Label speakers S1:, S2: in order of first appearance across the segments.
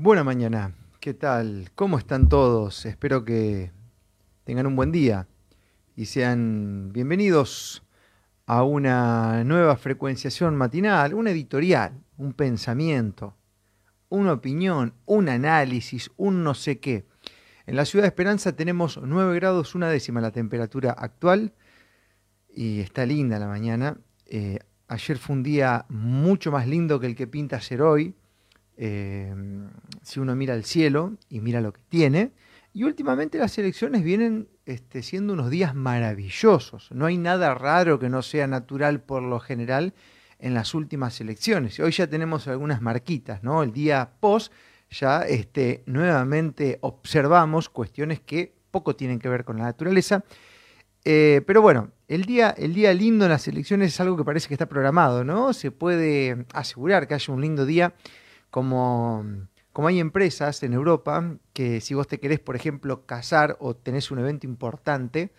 S1: Buena mañana, ¿qué tal? ¿Cómo están todos? Espero que tengan un buen día y sean bienvenidos a una nueva frecuenciación matinal, un editorial, un pensamiento, una opinión, un análisis, un no sé qué. En la ciudad de Esperanza tenemos 9 grados, una décima la temperatura actual y está linda la mañana. Eh, ayer fue un día mucho más lindo que el que pinta ayer hoy. Eh, si uno mira el cielo y mira lo que tiene. Y últimamente las elecciones vienen este, siendo unos días maravillosos. No hay nada raro que no sea natural por lo general en las últimas elecciones. Hoy ya tenemos algunas marquitas, ¿no? El día post ya este, nuevamente observamos cuestiones que poco tienen que ver con la naturaleza. Eh, pero bueno, el día, el día lindo en las elecciones es algo que parece que está programado, ¿no? Se puede asegurar que haya un lindo día como, como hay empresas en Europa que si vos te querés, por ejemplo, casar o tenés un evento importante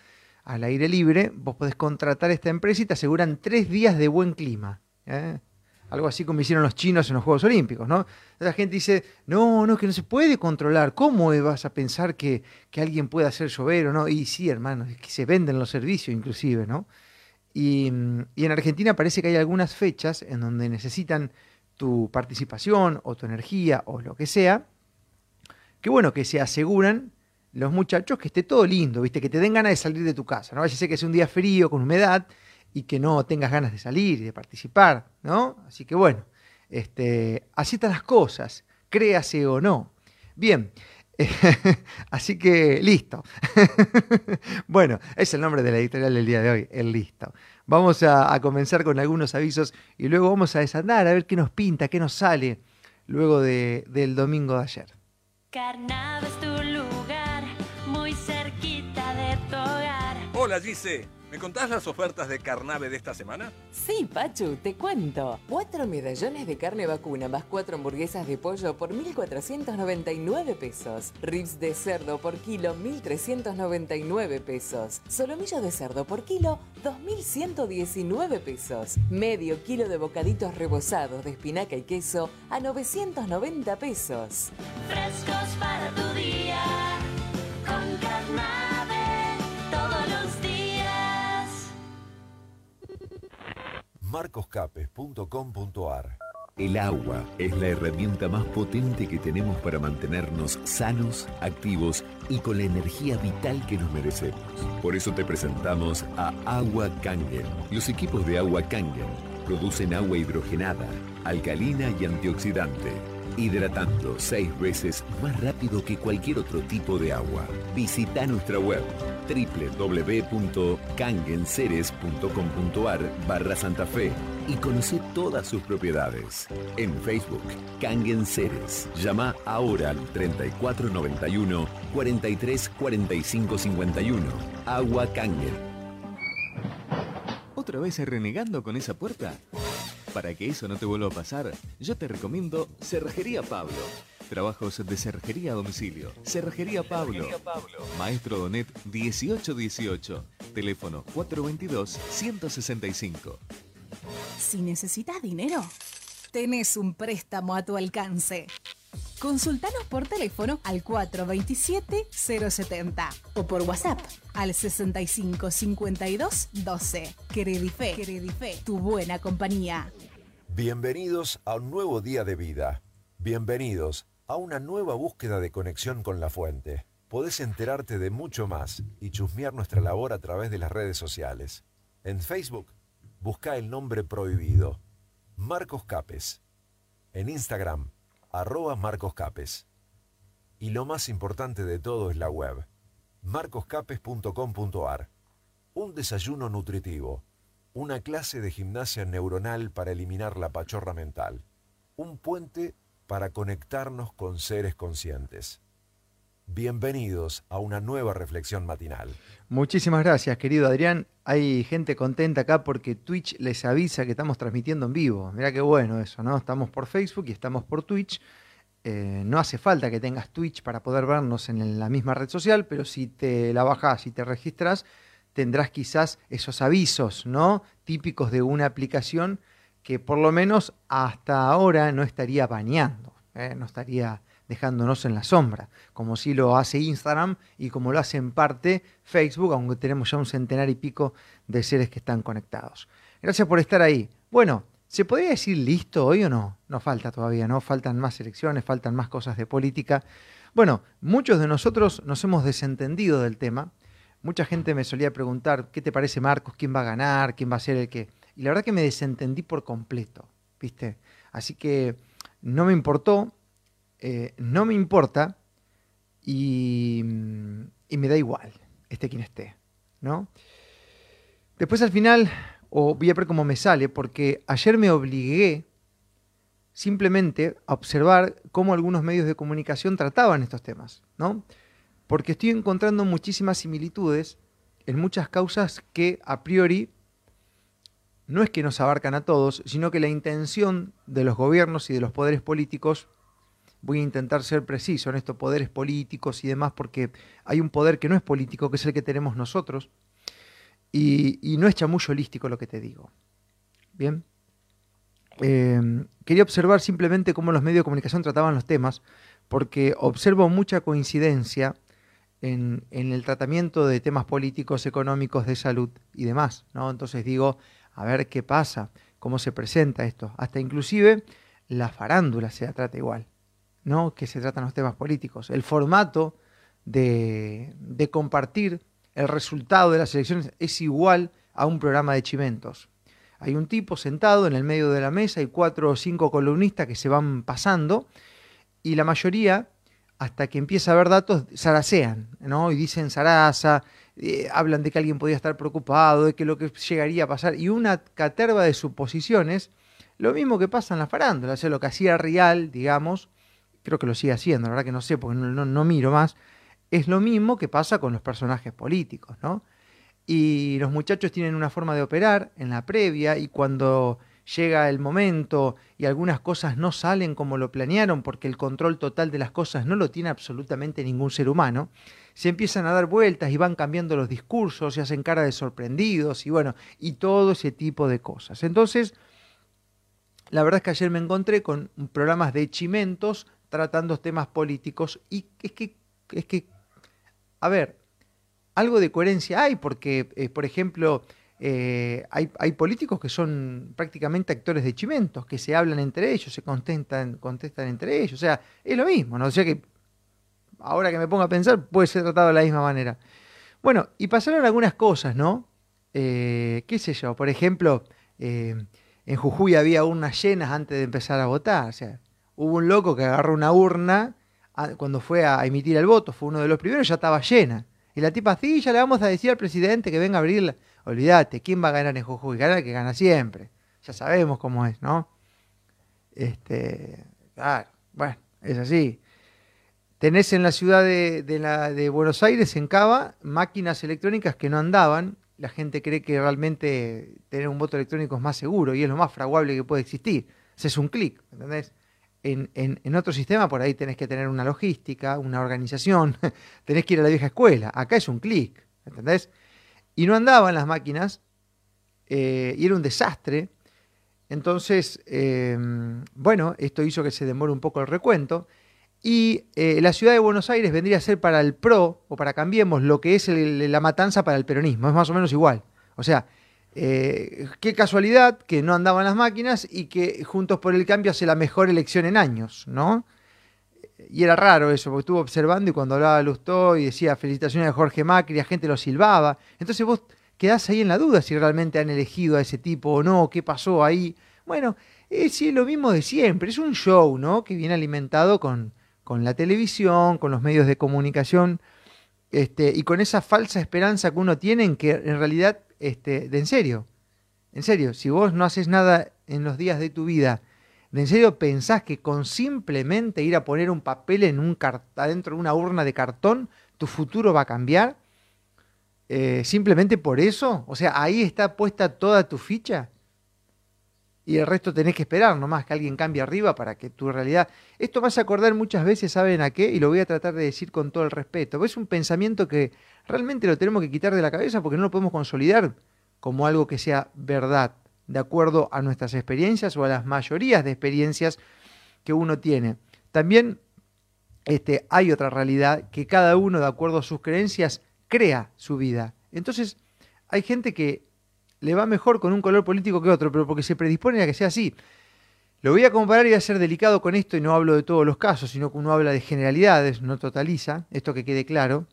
S1: al aire libre, vos podés contratar a esta empresa y te aseguran tres días de buen clima. ¿eh? Algo así como hicieron los chinos en los Juegos Olímpicos, ¿no? La gente dice, no, no, que no se puede controlar. ¿Cómo vas a pensar que, que alguien puede hacer llover o no? Y sí, hermano, que se venden los servicios inclusive, ¿no? Y, y en Argentina parece que hay algunas fechas en donde necesitan tu participación o tu energía o lo que sea, que bueno, que se aseguran los muchachos que esté todo lindo, ¿viste? Que te den ganas de salir de tu casa, ¿no? Vaya a ser que sea un día frío, con humedad, y que no tengas ganas de salir y de participar, ¿no? Así que bueno, este, así están las cosas, créase o no. Bien, así que listo. bueno, es el nombre de la editorial del día de hoy, el listo. Vamos a, comenzar con algunos avisos y luego vamos a desandar a ver qué nos pinta, qué nos sale luego del domingo de ayer.
S2: Hola Gise. ¿Me contás las ofertas de Carnave de esta semana?
S3: Sí, Pachu, te cuento. Cuatro medallones de carne vacuna más cuatro hamburguesas de pollo por 1.499 pesos. Ribs de cerdo por kilo, 1.399 pesos. Solomillo de cerdo por kilo, 2.119 pesos. Medio kilo de bocaditos rebozados de espinaca y queso a 990 pesos.
S4: Frescos para tu
S5: marcoscapes.com.ar El agua es la herramienta más potente que tenemos para mantenernos sanos, activos y con la energía vital que nos merecemos. Por eso te presentamos a Agua Kangen. Los equipos de Agua Kangen producen agua hidrogenada, alcalina y antioxidante hidratando seis veces más rápido que cualquier otro tipo de agua. Visita nuestra web www.kangenceres.com.ar barra Santa Fe y conoce todas sus propiedades. En Facebook, Kangen Ceres. Llama ahora al 3491 43 45 51. Agua Kangen.
S6: ¿Otra vez renegando con esa puerta? Para que eso no te vuelva a pasar, yo te recomiendo Cerrajería Pablo. Trabajos de cerrajería a domicilio. Cerrajería Pablo. Maestro Donet 1818. Teléfono 422-165.
S7: Si necesitas dinero, tenés un préstamo a tu alcance. Consultanos por teléfono al 427-070 o por WhatsApp al 65 52 12. Credife, Credife, tu buena compañía.
S5: Bienvenidos a un nuevo día de vida. Bienvenidos a una nueva búsqueda de conexión con la fuente. Podés enterarte de mucho más y chusmear nuestra labor a través de las redes sociales. En Facebook, busca el nombre prohibido, Marcos Capes. En Instagram, arroba Marcos Capes. Y lo más importante de todo es la web, marcoscapes.com.ar. Un desayuno nutritivo, una clase de gimnasia neuronal para eliminar la pachorra mental, un puente para conectarnos con seres conscientes. Bienvenidos a una nueva reflexión matinal.
S1: Muchísimas gracias, querido Adrián. Hay gente contenta acá porque Twitch les avisa que estamos transmitiendo en vivo. Mirá qué bueno eso, ¿no? Estamos por Facebook y estamos por Twitch. Eh, no hace falta que tengas Twitch para poder vernos en la misma red social, pero si te la bajas y te registras, tendrás quizás esos avisos, ¿no? Típicos de una aplicación que por lo menos hasta ahora no estaría bañando. ¿eh? no estaría dejándonos en la sombra, como si lo hace Instagram y como lo hace en parte Facebook, aunque tenemos ya un centenar y pico de seres que están conectados. Gracias por estar ahí. Bueno, ¿se podría decir listo hoy o no? No falta todavía, ¿no? Faltan más elecciones, faltan más cosas de política. Bueno, muchos de nosotros nos hemos desentendido del tema. Mucha gente me solía preguntar, ¿qué te parece Marcos? ¿Quién va a ganar? ¿Quién va a ser el que...? Y la verdad que me desentendí por completo, ¿viste? Así que no me importó, eh, no me importa y, y, me da igual, esté quien esté, ¿no? Después al final, o voy a ver cómo me sale, porque ayer me obligué simplemente a observar cómo algunos medios de comunicación trataban estos temas, ¿no? Porque estoy encontrando muchísimas similitudes en muchas causas que a priori no es que nos abarcan a todos, sino que la intención de los gobiernos y de los poderes políticos, voy a intentar ser preciso en estos poderes políticos y demás, porque hay un poder que no es político, que es el que tenemos nosotros, y, no es chamullo holístico lo que te digo. Bien. Eh, quería observar simplemente cómo los medios de comunicación trataban los temas, porque observo mucha coincidencia en, en, el tratamiento de temas políticos, económicos, de salud y demás. ¿no? Entonces digo, a ver qué pasa, cómo se presenta esto. Hasta inclusive la farándula se trata igual, ¿no? que se tratan los temas políticos. El formato de, de compartir el resultado de las elecciones es igual a un programa de chimentos. Hay un tipo sentado en el medio de la mesa y cuatro o cinco columnistas que se van pasando y la mayoría, hasta que empieza a haber datos, zarasean, ¿no? Y dicen zaraza, eh, hablan de que alguien podía estar preocupado, de que lo que llegaría a pasar, y una caterva de suposiciones, lo mismo que pasa en la farándula, o sea, lo que hacía Real, digamos, creo que lo sigue haciendo, la verdad que no sé, porque no, no, no miro más, es lo mismo que pasa con los personajes políticos, ¿no? y los muchachos tienen una forma de operar en la previa y cuando llega el momento y algunas cosas no salen como lo planearon porque el control total de las cosas no lo tiene absolutamente ningún ser humano, se empiezan a dar vueltas y van cambiando los discursos y hacen cara de sorprendidos y bueno, y todo ese tipo de cosas. Entonces, la verdad es que ayer me encontré con programas de chimentos tratando temas políticos y es que, es que, a ver, algo de coherencia hay, porque, eh, por ejemplo, eh, hay, políticos que son prácticamente actores de chimentos, que se hablan entre ellos, se contestan, contestan entre ellos. O sea, es lo mismo, ¿no? O sea que ahora que me pongo a pensar, puede ser tratado de la misma manera. Bueno, y pasaron algunas cosas, ¿no? Eh, ¿Qué sé yo? Por ejemplo, en Jujuy había urnas llenas antes de empezar a votar. O sea, hubo un loco que agarró una urna cuando fue a emitir el voto, fue uno de los primeros, ya estaba llena. Y la tipa, sí, ya le vamos a decir al presidente que venga a abrirla. Olvídate, ¿quién va a ganar en Jujuy? Gana el que gana siempre. Ya sabemos cómo es, ¿no? Este, claro, bueno, es así. Tenés en la ciudad de, de, Buenos Aires, en Cava, máquinas electrónicas que no andaban. La gente cree que realmente tener un voto electrónico es más seguro y es lo más fraguable que puede existir. es un clic, ¿entendés? En, en, en, otro sistema por ahí tenés que tener una logística, una organización, tenés que ir a la vieja escuela. Acá es un clic, ¿entendés? Y no andaban las máquinas eh, y era un desastre. Entonces, eh, bueno, esto hizo que se demore un poco el recuento. Y eh, la ciudad de Buenos Aires vendría a ser para el PRO, o para Cambiemos, lo que es la matanza para el peronismo. Es más o menos igual. O sea, eh, qué casualidad que no andaban las máquinas y que Juntos por el Cambio hace la mejor elección en años, ¿no? Y era raro eso, porque estuvo observando y cuando hablaba Lustó y decía felicitaciones a Jorge Macri, la gente lo silbaba. Entonces vos quedás ahí en la duda si realmente han elegido a ese tipo o no, qué pasó ahí. Bueno, es lo mismo de siempre, es un show, ¿no? Que viene alimentado con, con la televisión, con los medios de comunicación, este, y con esa falsa esperanza que uno tiene en que en realidad este, de en serio, en serio, si vos no haces nada en los días de tu vida, en serio pensás que con simplemente ir a poner un papel en un adentro de una urna de cartón, tu futuro va a cambiar, eh, simplemente por eso, o sea, ahí está puesta toda tu ficha y el resto tenés que esperar nomás que alguien cambie arriba para que tu realidad... Esto vas a acordar muchas veces, ¿saben a qué? Y lo voy a tratar de decir con todo el respeto. Es un pensamiento que realmente lo tenemos que quitar de la cabeza porque no lo podemos consolidar como algo que sea verdad, de acuerdo a nuestras experiencias o a las mayorías de experiencias que uno tiene. también este, hay otra realidad que cada uno, de acuerdo a sus creencias, crea su vida. Entonces, hay gente que le va mejor con un color político que otro, pero porque se predispone a que sea así. Lo voy a comparar y voy a ser delicado con esto y no hablo de todos los casos, sino que uno habla de generalidades, no totaliza, esto que quede claro.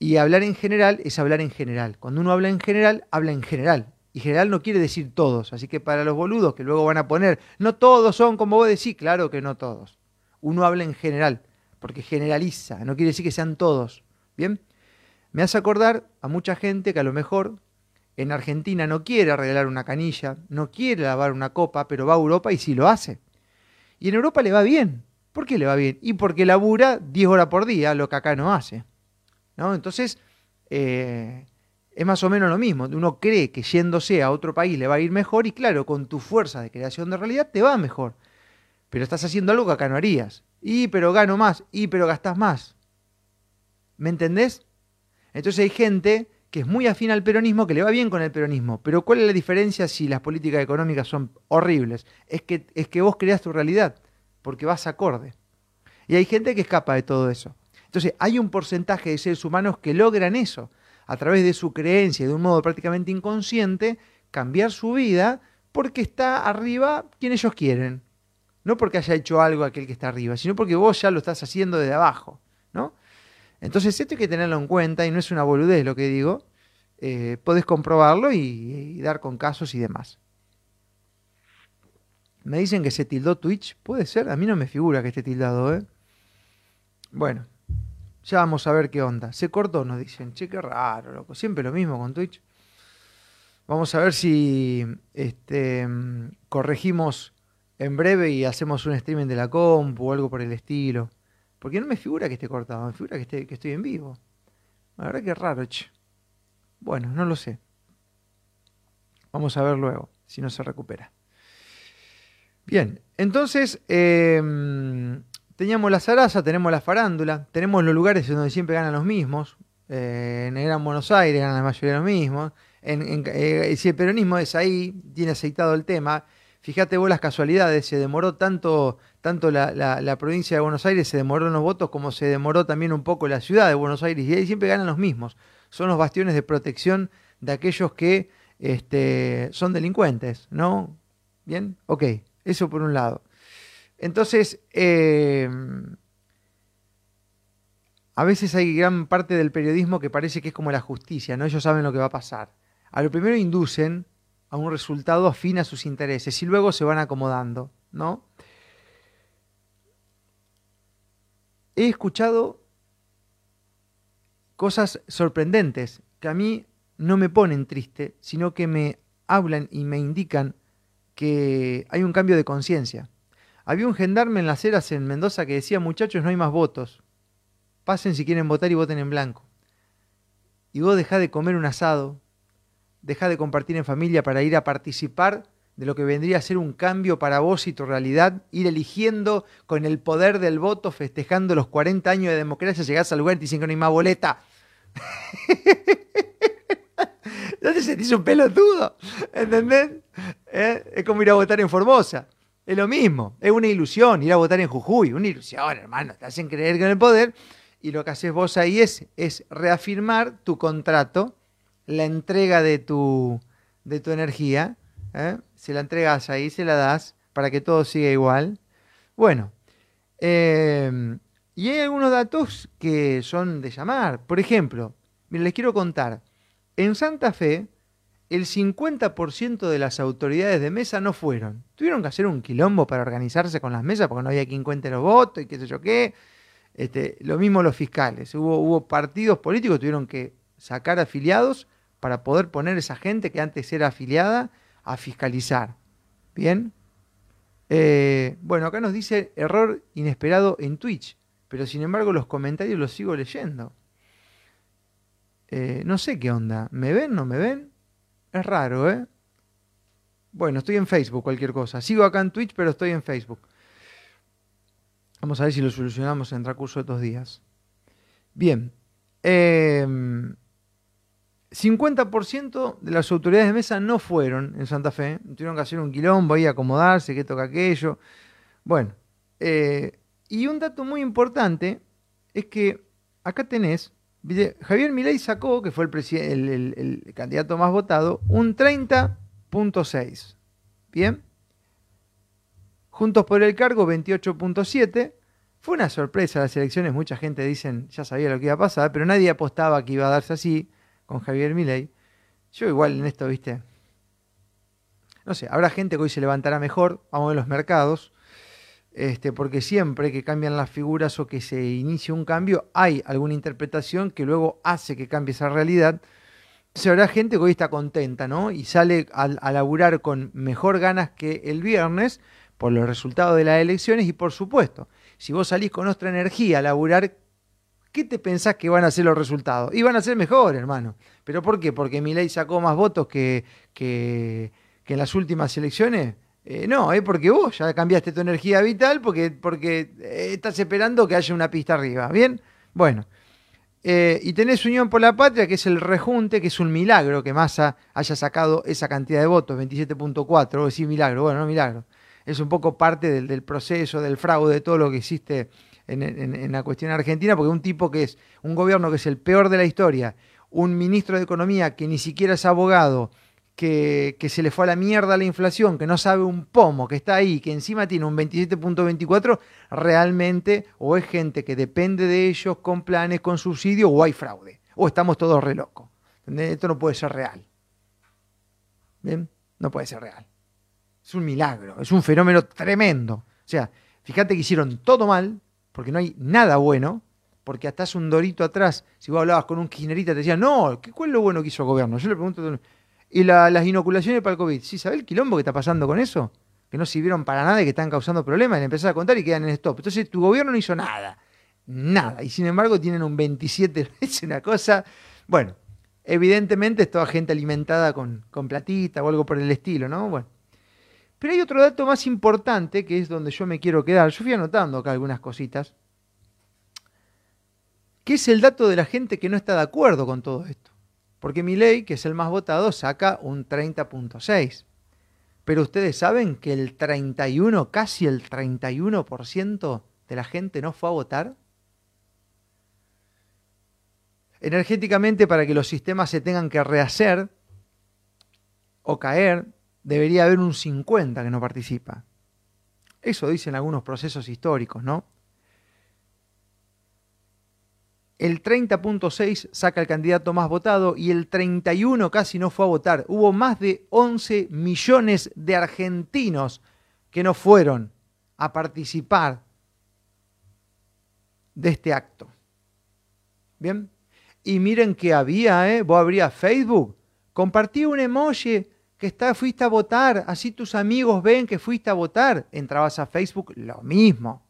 S1: Y hablar en general es hablar en general. Cuando uno habla en general, habla en general. Y general no quiere decir todos. Así que para los boludos que luego van a poner, no todos son como vos decís, claro que no todos. Uno habla en general, porque generaliza, no quiere decir que sean todos. ¿Bien? Me hace acordar a mucha gente que a lo mejor en Argentina no quiere arreglar una canilla, no quiere lavar una copa, pero va a Europa y sí lo hace. Y en Europa le va bien. ¿Por qué le va bien? Y porque labura 10 horas por día, lo que acá no hace. ¿no? Entonces, eh, es más o menos lo mismo. Uno cree que yéndose a otro país le va a ir mejor y claro, con tu fuerza de creación de realidad te va mejor. Pero estás haciendo algo que acá no harías. Y pero gano más, y pero gastas más. ¿Me entendés? Entonces hay gente que es muy afín al peronismo, que le va bien con el peronismo. Pero ¿cuál es la diferencia si las políticas económicas son horribles? Es que, es que vos creas tu realidad, porque vas acorde. Y hay gente que escapa de todo eso. Entonces, hay un porcentaje de seres humanos que logran eso, a través de su creencia, de un modo prácticamente inconsciente, cambiar su vida porque está arriba quien ellos quieren. No porque haya hecho algo aquel que está arriba, sino porque vos ya lo estás haciendo desde abajo. ¿no? Entonces, esto hay que tenerlo en cuenta y no es una boludez lo que digo. Eh, podés comprobarlo y, y dar con casos y demás. Me dicen que se tildó Twitch. Puede ser, a mí no me figura que esté tildado, ¿eh? Bueno, ya vamos a ver qué onda. Se cortó, nos dicen. Che, qué raro, loco. Siempre lo mismo con Twitch. Vamos a ver si este, mm, corregimos en breve y hacemos un streaming de la compu o algo por el estilo. Porque no me figura que esté cortado, me figura que, esté, que estoy en vivo. La verdad que raro, che. Bueno, no lo sé. Vamos a ver luego, si no se recupera. Bien, entonces, eh, Teníamos la zaraza, tenemos la farándula, tenemos los lugares donde siempre ganan los mismos. Eh, en el Gran Buenos Aires ganan la mayoría de los mismos. En, eh, si el peronismo es ahí, tiene aceitado el tema. Fíjate vos las casualidades, se demoró tanto, tanto la, provincia de Buenos Aires, se demoró en los votos como se demoró también un poco la ciudad de Buenos Aires. Y ahí siempre ganan los mismos. Son los bastiones de protección de aquellos que este, son delincuentes, ¿no? Bien, ok, eso por un lado. Entonces, em, a veces hay gran parte del periodismo que parece que es como la justicia, ¿no? Ellos saben lo que va a pasar. A lo primero inducen a un resultado afín a sus intereses y luego se van acomodando, ¿no? He escuchado cosas sorprendentes que a mí no me ponen triste, sino que me hablan y me indican que hay un cambio de conciencia. Había un gendarme en las eras en Mendoza que decía, muchachos, no hay más votos. Pasen si quieren votar y voten en blanco. Y vos dejá de comer un asado, dejá de compartir en familia para ir a participar de lo que vendría a ser un cambio para vos y tu realidad, ir eligiendo con el poder del voto, festejando los 40 años de democracia, llegás al lugar y te dicen que no hay más boleta. ¿No te sentís un pelotudo? ¿Entendés? ¿Eh? Es como ir a votar en Formosa. Es lo mismo, es una ilusión ir a votar en Jujuy, una ilusión, hermano, te hacen creer que en el poder y lo que haces vos ahí es, es reafirmar tu contrato, la entrega de tu, de tu energía, ¿eh? se la entregas ahí, se la das para que todo siga igual. Bueno, em, y hay algunos datos que son de llamar. Por ejemplo, les quiero contar, en Santa Fe, el 50% de las autoridades de mesa no fueron. Tuvieron que hacer un quilombo para organizarse con las mesas porque no había quien cuente los votos y qué sé yo qué. Este, lo mismo los fiscales. Hubo, partidos políticos que tuvieron que sacar afiliados para poder poner esa gente que antes era afiliada a fiscalizar. Bien. Eh, bueno, acá nos dice error inesperado en Twitch, pero sin embargo los comentarios los sigo leyendo. Eh, no sé qué onda. ¿Me ven? ¿No me ven? Es raro, ¿eh? Bueno, estoy en Facebook, cualquier cosa. Sigo acá en Twitch, pero estoy en Facebook. Vamos a ver si lo solucionamos en el transcurso de estos días. Bien. 50% em, de las autoridades de mesa no fueron en Santa Fe. Tuvieron que hacer un quilombo ahí, acomodarse, que toca aquello. Bueno. Eh, Y un dato muy importante es que acá tenés. Javier Milei sacó, que fue el, candidato más votado, un 30.6. Bien. Juntos por el cargo, 28.7. Fue una sorpresa las elecciones, mucha gente dicen, ya sabía lo que iba a pasar, pero nadie apostaba que iba a darse así con Javier Milei. Yo igual en esto, viste, no sé, habrá gente que hoy se levantará mejor, vamos a ver los mercados, este, porque siempre que cambian las figuras o que se inicia un cambio, hay alguna interpretación que luego hace que cambie esa realidad. Entonces habrá gente que hoy está contenta, ¿no? Y sale a, laburar con mejor ganas que el viernes por los resultados de las elecciones y por supuesto, si vos salís con otra energía a laburar, ¿qué te pensás que van a ser los resultados? Y van a ser mejores, hermano. ¿Pero por qué? ¿Porque Milei sacó más votos que, que en las últimas elecciones? Eh, no, es porque vos ya cambiaste tu energía vital porque, porque eh, estás esperando que haya una pista arriba. ¿Bien? Bueno. Eh, y tenés Unión por la Patria, que es el rejunte, que es un milagro que Massa haya sacado esa cantidad de votos, 27.4. Vos decís milagro, bueno, no milagro. Es un poco parte del, proceso, del fraude, de todo lo que existe en la cuestión argentina, porque un tipo que es un gobierno que es el peor de la historia, un ministro de Economía que ni siquiera es abogado, que, se le fue a la mierda la inflación, que no sabe un pomo, que está ahí, que encima tiene un 27.24, realmente o es gente que depende de ellos con planes, con subsidio, o hay fraude, o estamos todos re locos. Esto no puede ser real. ¿Bien? No puede ser real. Es un milagro, es un fenómeno tremendo. O sea, fíjate que hicieron todo mal, porque no hay nada bueno, porque hasta hace un dorito atrás, si vos hablabas con un kirchnerita, te decían, no, ¿qué, ¿cuál es lo bueno que hizo el gobierno? Yo le pregunto, ¿y la- las inoculaciones para el COVID? ¿Sí sabés el quilombo que está pasando con eso? Que no sirvieron para nada y que están causando problemas, le empezás a contar y quedan en stop. Entonces tu gobierno no hizo nada, nada, y sin embargo tienen un 27, es una cosa, bueno, evidentemente es toda gente alimentada con, con platita o algo por el estilo, ¿no? Bueno. Pero hay otro dato más importante, que es donde yo me quiero quedar. Yo fui anotando acá algunas cositas. Que es el dato de la gente que no está de acuerdo con todo esto. Porque mi ley, que es el más votado, saca un 30.6. Pero ustedes saben que el 31, casi el 31% de la gente no fue a votar. Energéticamente, para que los sistemas se tengan que rehacer o caer, debería haber un 50 que no participa. Eso dicen algunos procesos históricos, ¿no? El 30.6 saca el candidato más votado y el 31 casi no fue a votar. Hubo más de 11 millones de argentinos que no fueron a participar de este acto. ¿Bien? Y miren que había, ¿eh? Vos abrías Facebook, compartí un emoji que está, fuiste a votar, así tus amigos ven que fuiste a votar. Entrabas a Facebook, lo mismo.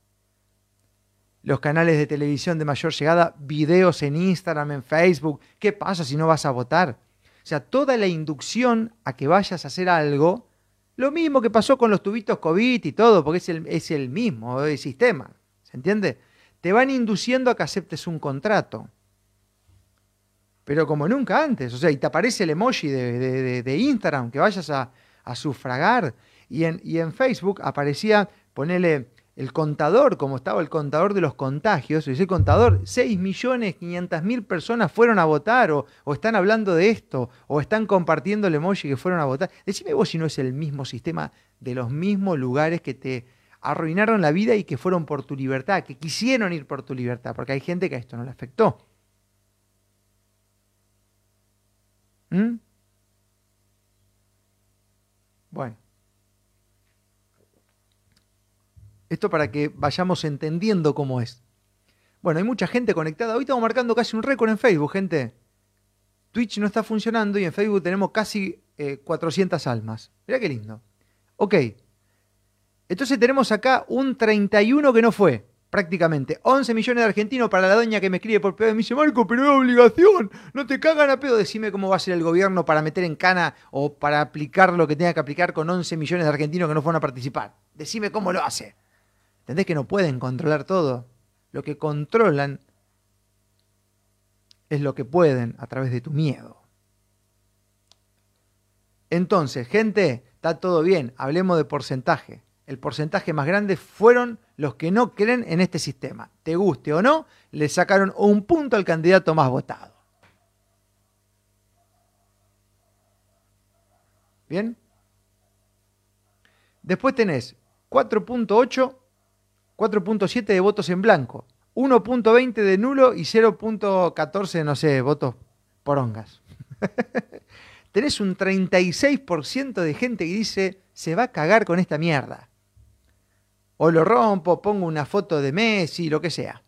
S1: Los canales de televisión de mayor llegada, videos en Instagram, en Facebook. ¿Qué pasa si no vas a votar? O sea, toda la inducción a que vayas a hacer algo, lo mismo que pasó con los tubitos COVID y todo, porque es el, es el mismo sistema. ¿Se entiende? Te van induciendo a que aceptes un contrato pero como nunca antes. O sea, y te aparece el emoji de- de Instagram que vayas a, a sufragar. Y en, y en Facebook aparecía, ponele el contador, como estaba el contador de los contagios. Y ese contador, 6.500.000 personas fueron a votar, o, o están hablando de esto, o están compartiendo el emoji que fueron a votar. Decime vos si no es el mismo sistema de los mismos lugares que te arruinaron la vida y que fueron por tu libertad, que quisieron ir por tu libertad, porque hay gente que a esto no le afectó. ¿Mm? Bueno. Esto para que vayamos entendiendo cómo es. Bueno, hay mucha gente conectada. Hoy estamos marcando casi un récord en Facebook, gente. Twitch no está funcionando y en Facebook tenemos casi eh, 400 almas. Mirá qué lindo. Ok. Entonces tenemos acá un 31 que no fue, prácticamente. 11 millones de argentinos para la doña que me escribe por pedo me dice, Marco, pero es obligación. No te cagan a pedo. Decime cómo va a ser el gobierno para meter en cana o para aplicar lo que tenga que aplicar con 11 millones de argentinos que no fueron a participar. Decime cómo lo hace. ¿Entendés que no pueden controlar todo? Lo que controlan es lo que pueden a través de tu miedo. Entonces, gente, está todo bien, hablemos de porcentaje. el porcentaje más grande fueron los que no creen en este sistema. Te guste o no, le sacaron un punto al candidato más votado. ¿Bien? Después tenés 4.8, 4.7 de votos en blanco, 1.20 de nulo y 0.14, no sé, votos porongas. tenés un 36% de gente que dice, se va a cagar con esta mierda. O lo rompo, pongo una foto de Messi, lo que sea.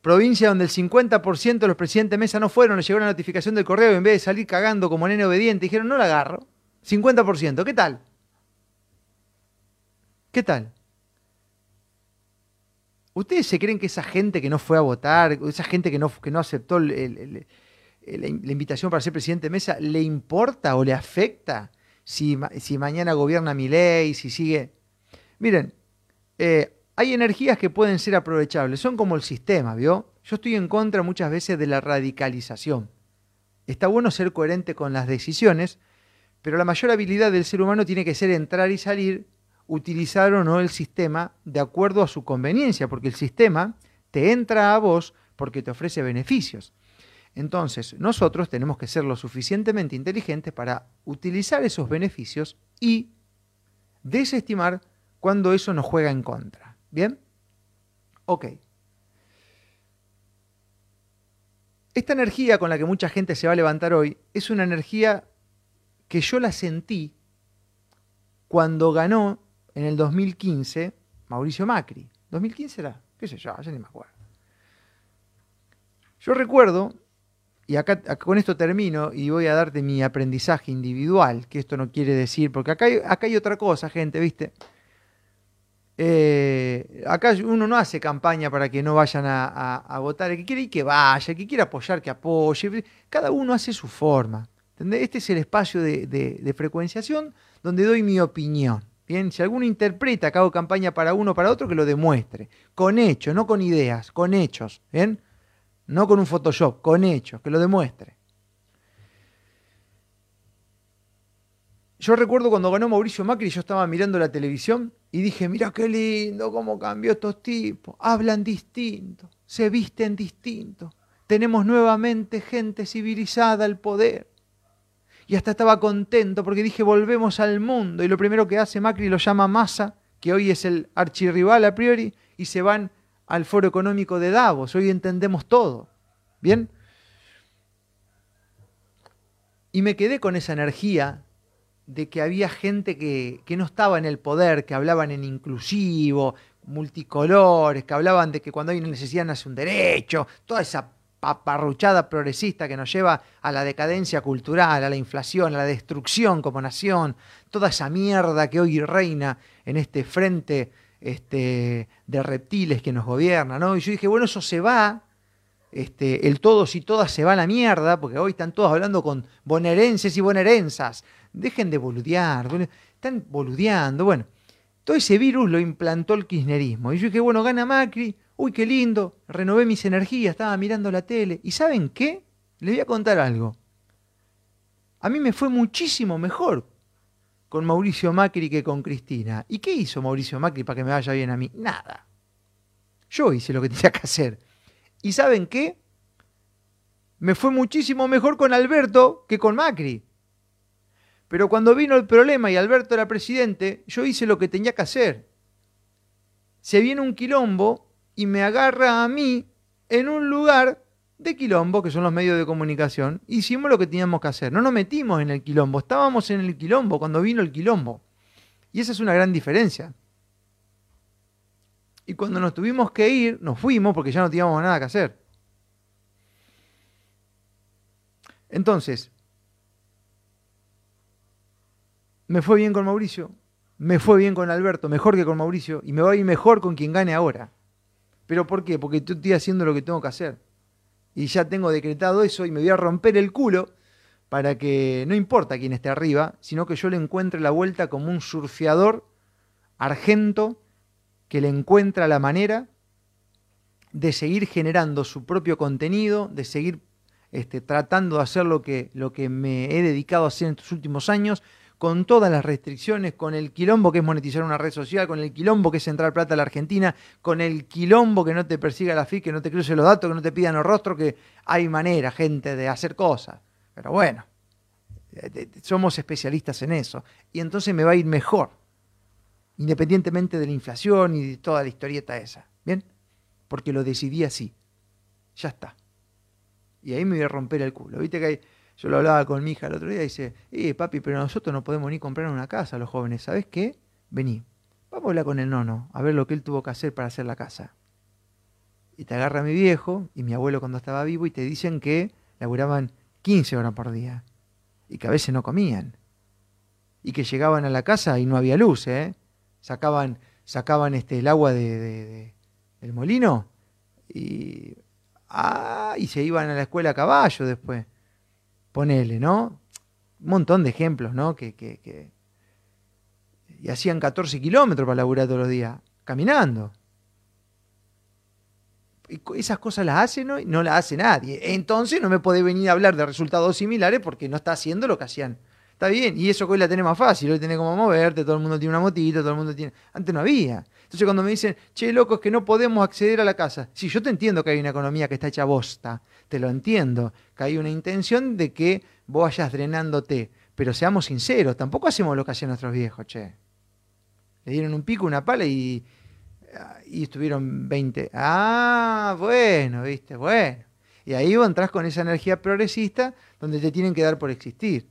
S1: Provincia donde el 50% de los presidentes Mesa no fueron, le llegó una notificación del correo y en vez de salir cagando como nene obediente, dijeron, no la agarro. 50%, ¿qué tal? ¿Qué tal? ¿Ustedes se creen que esa gente que no fue a votar, esa gente que no, que no aceptó la invitación para ser presidente de mesa, le importa o le afecta si, si mañana gobierna mi ley, si sigue? Miren, eh, hay energías que pueden ser aprovechables, son como el sistema, ¿vio? Yo estoy en contra muchas veces de la radicalización. Está bueno ser coherente con las decisiones, pero la mayor habilidad del ser humano tiene que ser entrar y salir, utilizar o no el sistema de acuerdo a su conveniencia, porque el sistema te entra a vos porque te ofrece beneficios. Entonces, nosotros tenemos que ser lo suficientemente inteligentes para utilizar esos beneficios y desestimar cuando eso nos juega en contra. ¿Bien? Ok. Esta energía con la que mucha gente se va a levantar hoy es una energía que yo la sentí cuando ganó en el 2015 Mauricio Macri. ¿2015 era? ¿Qué sé yo? Ya ni me acuerdo. Yo recuerdo, y acá, con esto termino y voy a darte mi aprendizaje individual, que esto no quiere decir, porque acá hay, acá hay otra cosa, gente, ¿viste? Eh, acá uno no hace campaña para que no vayan a, votar. El que quiere ir, que vaya. El que quiere apoyar, que apoye. Cada uno hace su forma. Este es el espacio de, de- de frecuenciación donde doy mi opinión. Bien, si alguno interpreta que hago campaña para uno o para otro, que lo demuestre. Con hechos, no con ideas, con hechos. ¿Bien? No con un Photoshop, con hechos, que lo demuestre. Yo recuerdo cuando ganó Mauricio Macri, yo estaba mirando la televisión y dije, mira qué lindo cómo cambió estos tipos. Hablan distinto, se visten distinto. Tenemos nuevamente gente civilizada al poder. Y hasta estaba contento porque dije, volvemos al mundo. Y lo primero que hace Macri lo llama Massa, que hoy es el archirrival a priori, y se van al foro económico de Davos. Hoy entendemos todo. ¿Bien? Y me quedé con esa energía de que había gente que, que no estaba en el poder, que hablaban en inclusivo, multicolores, que hablaban de que cuando hay una necesidad nace un derecho, toda esa paparruchada progresista que nos lleva a la decadencia cultural, a la inflación, a la destrucción como nación, toda esa mierda que hoy reina en este frente este, de reptiles que nos gobierna, ¿no? Y yo dije, bueno, eso se va, este, el todos y todas se va a la mierda, porque hoy están todos hablando con bonaerenses y bonaerensas. Dejen de boludear, bolu- están boludeando. Bueno, todo ese virus lo implantó el kirchnerismo. Y yo dije, bueno, gana Macri, uy, qué lindo, renové mis energías, estaba mirando la tele. ¿Y saben qué? Les voy a contar algo. A mí me fue muchísimo mejor con Mauricio Macri que con Cristina. ¿Y qué hizo Mauricio Macri para que me vaya bien a mí? Nada. Yo hice lo que tenía que hacer. ¿Y saben qué? Me fue muchísimo mejor con Alberto que con Macri. Pero cuando vino el problema y Alberto era presidente, yo hice lo que tenía que hacer. Se viene un quilombo y me agarra a mí en un lugar de quilombo, que son los medios de comunicación. Hicimos lo que teníamos que hacer. No nos metimos en el quilombo, estábamos en el quilombo cuando vino el quilombo. Y esa es una gran diferencia. Y cuando nos tuvimos que ir, nos fuimos porque ya no teníamos nada que hacer. Entonces, me fue bien con Mauricio, me fue bien con Alberto, mejor que con Mauricio, y me va a ir mejor con quien gane ahora. ¿Pero por qué? Porque estoy haciendo lo que tengo que hacer. Y ya tengo decretado eso y me voy a romper el culo para que no importa quién esté arriba, sino que yo le encuentre la vuelta como un surfeador argento que le encuentra la manera de seguir generando su propio contenido, de seguir este, tratando de hacer lo que, lo que me he dedicado a hacer en estos últimos años, con todas las restricciones, con el quilombo que es monetizar una red social, con el quilombo que es entrar plata a la Argentina, con el quilombo que no te persiga la FI, que no te cruce los datos, que no te pidan los rostros, que hay manera, gente, de hacer cosas. Pero bueno, eh, somos especialistas en eso. Y entonces me va a ir mejor, independientemente de la inflación y de toda la historieta esa. ¿Bien? Porque lo decidí así. Ya está. Y ahí me voy a romper el culo. Viste que hay, yo lo hablaba con mi hija el otro día y dice, eh, papi, pero nosotros no podemos ni comprar una casa, los jóvenes. ¿Sabes qué? Vení, vamos a hablar con el nono, a ver lo que él tuvo que hacer para hacer la casa. Y te agarra mi viejo y mi abuelo cuando estaba vivo y te dicen que laburaban 15 horas por día y que a veces no comían. Y que llegaban a la casa y no había luz, ¿eh? Sacaban, sacaban este, el agua de, de- del molino y, ah, y se iban a la escuela a caballo después. Ponele, ¿no? Un montón de ejemplos, ¿no? Que, que, que- Y hacían 14 kilómetros para laburar todos los días, caminando. Y esas cosas las hace, ¿no? No las hace nadie. Entonces no me puede venir a hablar de resultados similares porque no está haciendo lo que hacían. Está bien, y eso que hoy la tenés más fácil, hoy tenés como moverte, todo el mundo tiene una motito, todo el mundo tiene... Antes no había. Entonces cuando me dicen, che, loco, es que no podemos acceder a la casa. Sí, yo te entiendo que hay una economía que está hecha bosta, te lo entiendo, que hay una intención de que vos vayas drenándote, pero seamos sinceros, tampoco hacemos lo que hacían nuestros viejos, che. Le dieron un pico, una pala y, y estuvieron 20. Ah, bueno, viste, bueno. Y ahí vos entras con esa energía progresista donde te tienen que dar por existir.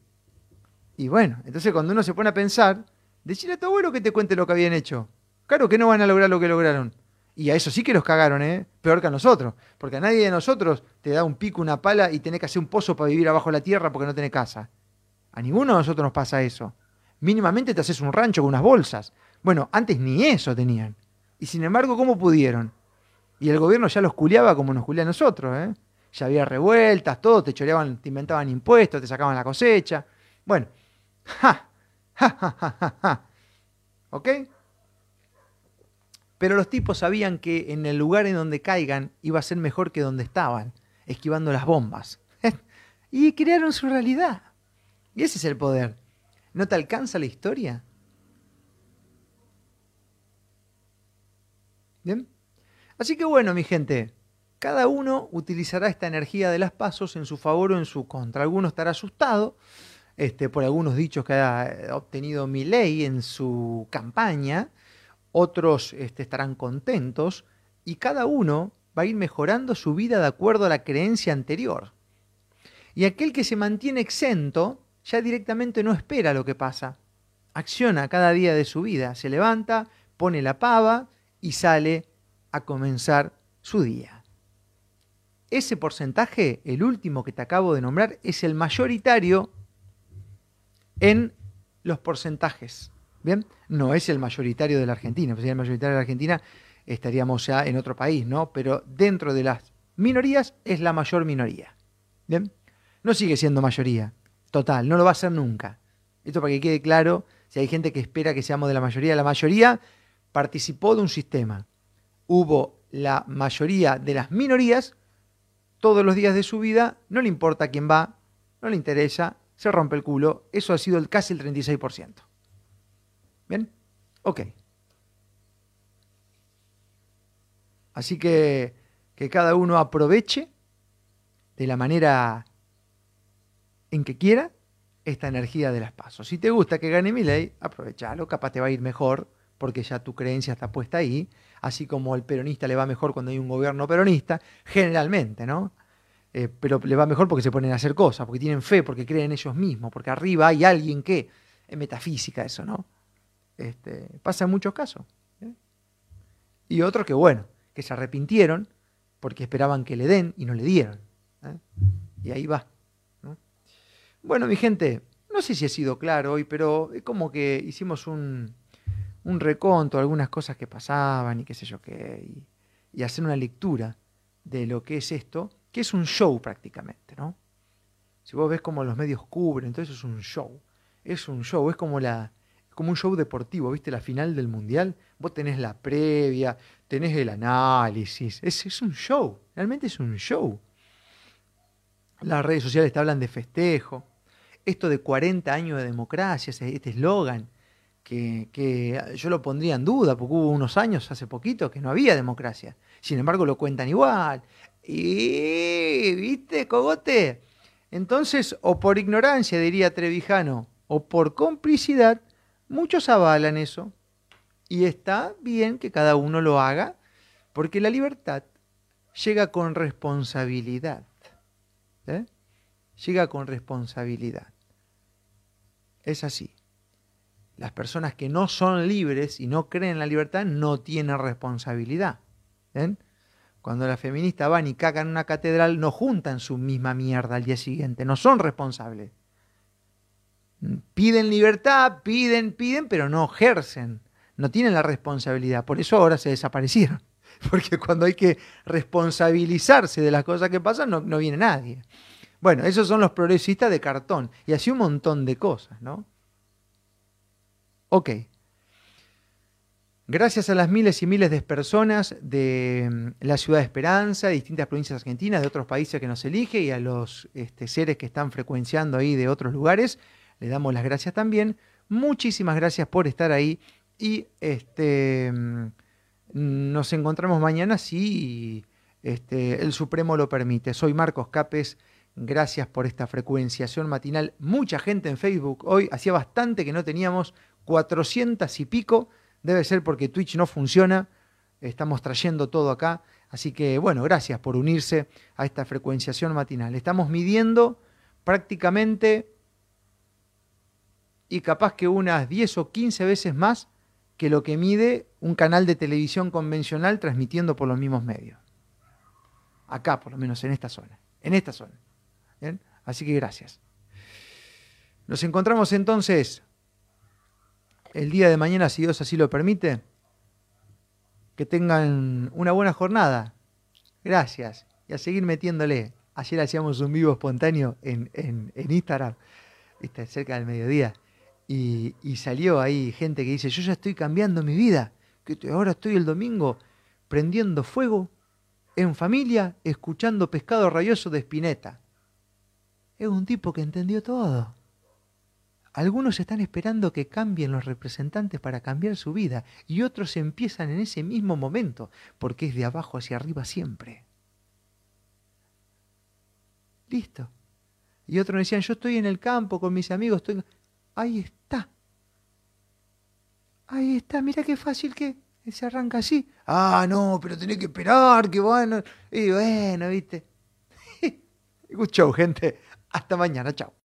S1: Y bueno, entonces cuando uno se pone a pensar, decirle a tu abuelo que te cuente lo que habían hecho. Claro que no van a lograr lo que lograron. Y a eso sí que los cagaron, ¿eh? Peor que a nosotros. Porque a nadie de nosotros te da un pico, una pala y tenés que hacer un pozo para vivir abajo de la tierra porque no tenés casa. A ninguno de nosotros nos pasa eso. Mínimamente te haces un rancho con unas bolsas. Bueno, antes ni eso tenían. Y sin embargo, ¿cómo pudieron? Y el gobierno ya los culiaba como nos culea a nosotros, ¿eh? Ya había revueltas, todo, te choreaban, te inventaban impuestos, te sacaban la cosecha. Bueno, ja, ja, ja, ja, ja. ¿Ok? Pero los tipos sabían que en el lugar en donde caigan iba a ser mejor que donde estaban, esquivando las bombas. y crearon su realidad. Y ese es el poder. ¿No te alcanza la historia? ¿Bien? Así que bueno, mi gente, cada uno utilizará esta energía de las pasos en su favor o en su contra. Alguno estará asustado este, por algunos dichos que ha obtenido Milei en su campaña, otros este, estarán contentos y cada uno va a ir mejorando su vida de acuerdo a la creencia anterior. Y aquel que se mantiene exento ya directamente no espera lo que pasa. Acciona cada día de su vida, se levanta, pone la pava y sale a comenzar su día. Ese porcentaje, el último que te acabo de nombrar, es el mayoritario en los porcentajes. ¿Bien? No es el mayoritario de la Argentina. Si era el mayoritario de la Argentina, estaríamos ya en otro país, ¿no? Pero dentro de las minorías es la mayor minoría. ¿Bien? No sigue siendo mayoría. Total, no lo va a ser nunca. Esto para que quede claro, si hay gente que espera que seamos de la mayoría, la mayoría participó de un sistema. Hubo la mayoría de las minorías todos los días de su vida, no le importa quién va, no le interesa, se rompe el culo. Eso ha sido el, casi el 36%. ¿Bien? Ok. Así que que cada uno aproveche de la manera en que quiera esta energía de las pasos. Si te gusta que gane mi ley, aprovechalo, capaz te va a ir mejor porque ya tu creencia está puesta ahí, así como al peronista le va mejor cuando hay un gobierno peronista, generalmente, ¿no? Eh, pero le va mejor porque se ponen a hacer cosas, porque tienen fe, porque creen en ellos mismos, porque arriba hay alguien que, es metafísica eso, ¿no? Este, pasa en muchos casos. ¿eh? Y otros que, bueno, que se arrepintieron porque esperaban que le den y no le dieron. ¿eh? Y ahí va. ¿no? Bueno, mi gente, no sé si he sido claro hoy, pero es como que hicimos un, un reconto, algunas cosas que pasaban y qué sé yo qué, y, y hacer una lectura de lo que es esto, que es un show prácticamente, ¿no? Si vos ves cómo los medios cubren, entonces es un show. Es un show, es como la como un show deportivo, ¿viste? La final del mundial, vos tenés la previa, tenés el análisis, es, es un show, realmente es un show. Las redes sociales te hablan de festejo. esto de 40 años de democracia, este eslogan, que, que yo lo pondría en duda, porque hubo unos años hace poquito que no había democracia. Sin embargo, lo cuentan igual. Y, ¿viste, cogote? Entonces, o por ignorancia, diría Trevijano, o por complicidad, muchos avalan eso. Y está bien que cada uno lo haga, porque la libertad llega con responsabilidad. ¿eh? Llega con responsabilidad. Es así. Las personas que no son libres y no creen en la libertad no tienen responsabilidad. ¿ven? Cuando las feministas van y cagan en una catedral, no juntan su misma mierda al día siguiente, no son responsables. Piden libertad, piden, piden, pero no ejercen, no tienen la responsabilidad. Por eso ahora se desaparecieron. Porque cuando hay que responsabilizarse de las cosas que pasan, no, no viene nadie. Bueno, esos son los progresistas de cartón. Y así un montón de cosas, ¿no? Ok. Gracias a las miles y miles de personas de mm, la ciudad de Esperanza, de distintas provincias argentinas, de otros países que nos elige y a los este, seres que están frecuenciando ahí de otros lugares, le damos las gracias también. Muchísimas gracias por estar ahí y este, mm, nos encontramos mañana si este, el Supremo lo permite. Soy Marcos Capes. Gracias por esta frecuenciación matinal. Mucha gente en Facebook hoy. Hacía bastante que no teníamos 400 y pico. Debe ser porque Twitch no funciona. Estamos trayendo todo acá. Así que, bueno, gracias por unirse a esta frecuenciación matinal. Estamos midiendo prácticamente y capaz que unas 10 o 15 veces más que lo que mide un canal de televisión convencional transmitiendo por los mismos medios. Acá, por lo menos en esta zona. En esta zona. Así que gracias. Nos encontramos entonces el día de mañana, si Dios así lo permite. Que tengan una buena jornada. Gracias. Y a seguir metiéndole. Ayer hacíamos un vivo espontáneo en, en, en Instagram, cerca del mediodía. Y, salió ahí gente que dice, yo ya estoy cambiando mi vida. Que ahora estoy el domingo prendiendo fuego en familia, escuchando pescado rayoso de Spinetta. Es un tipo que entendió todo. Algunos están esperando que cambien los representantes para cambiar su vida y otros empiezan en ese mismo momento, porque es de abajo hacia arriba siempre. Listo. Y otros decían, yo estoy en el campo con mis amigos, estoy... Ahí está. Ahí está, mira qué fácil que se arranca así. Ah, no, pero tenés que esperar, que bueno. Y bueno, viste. Show, gente. Hasta mañana, chao.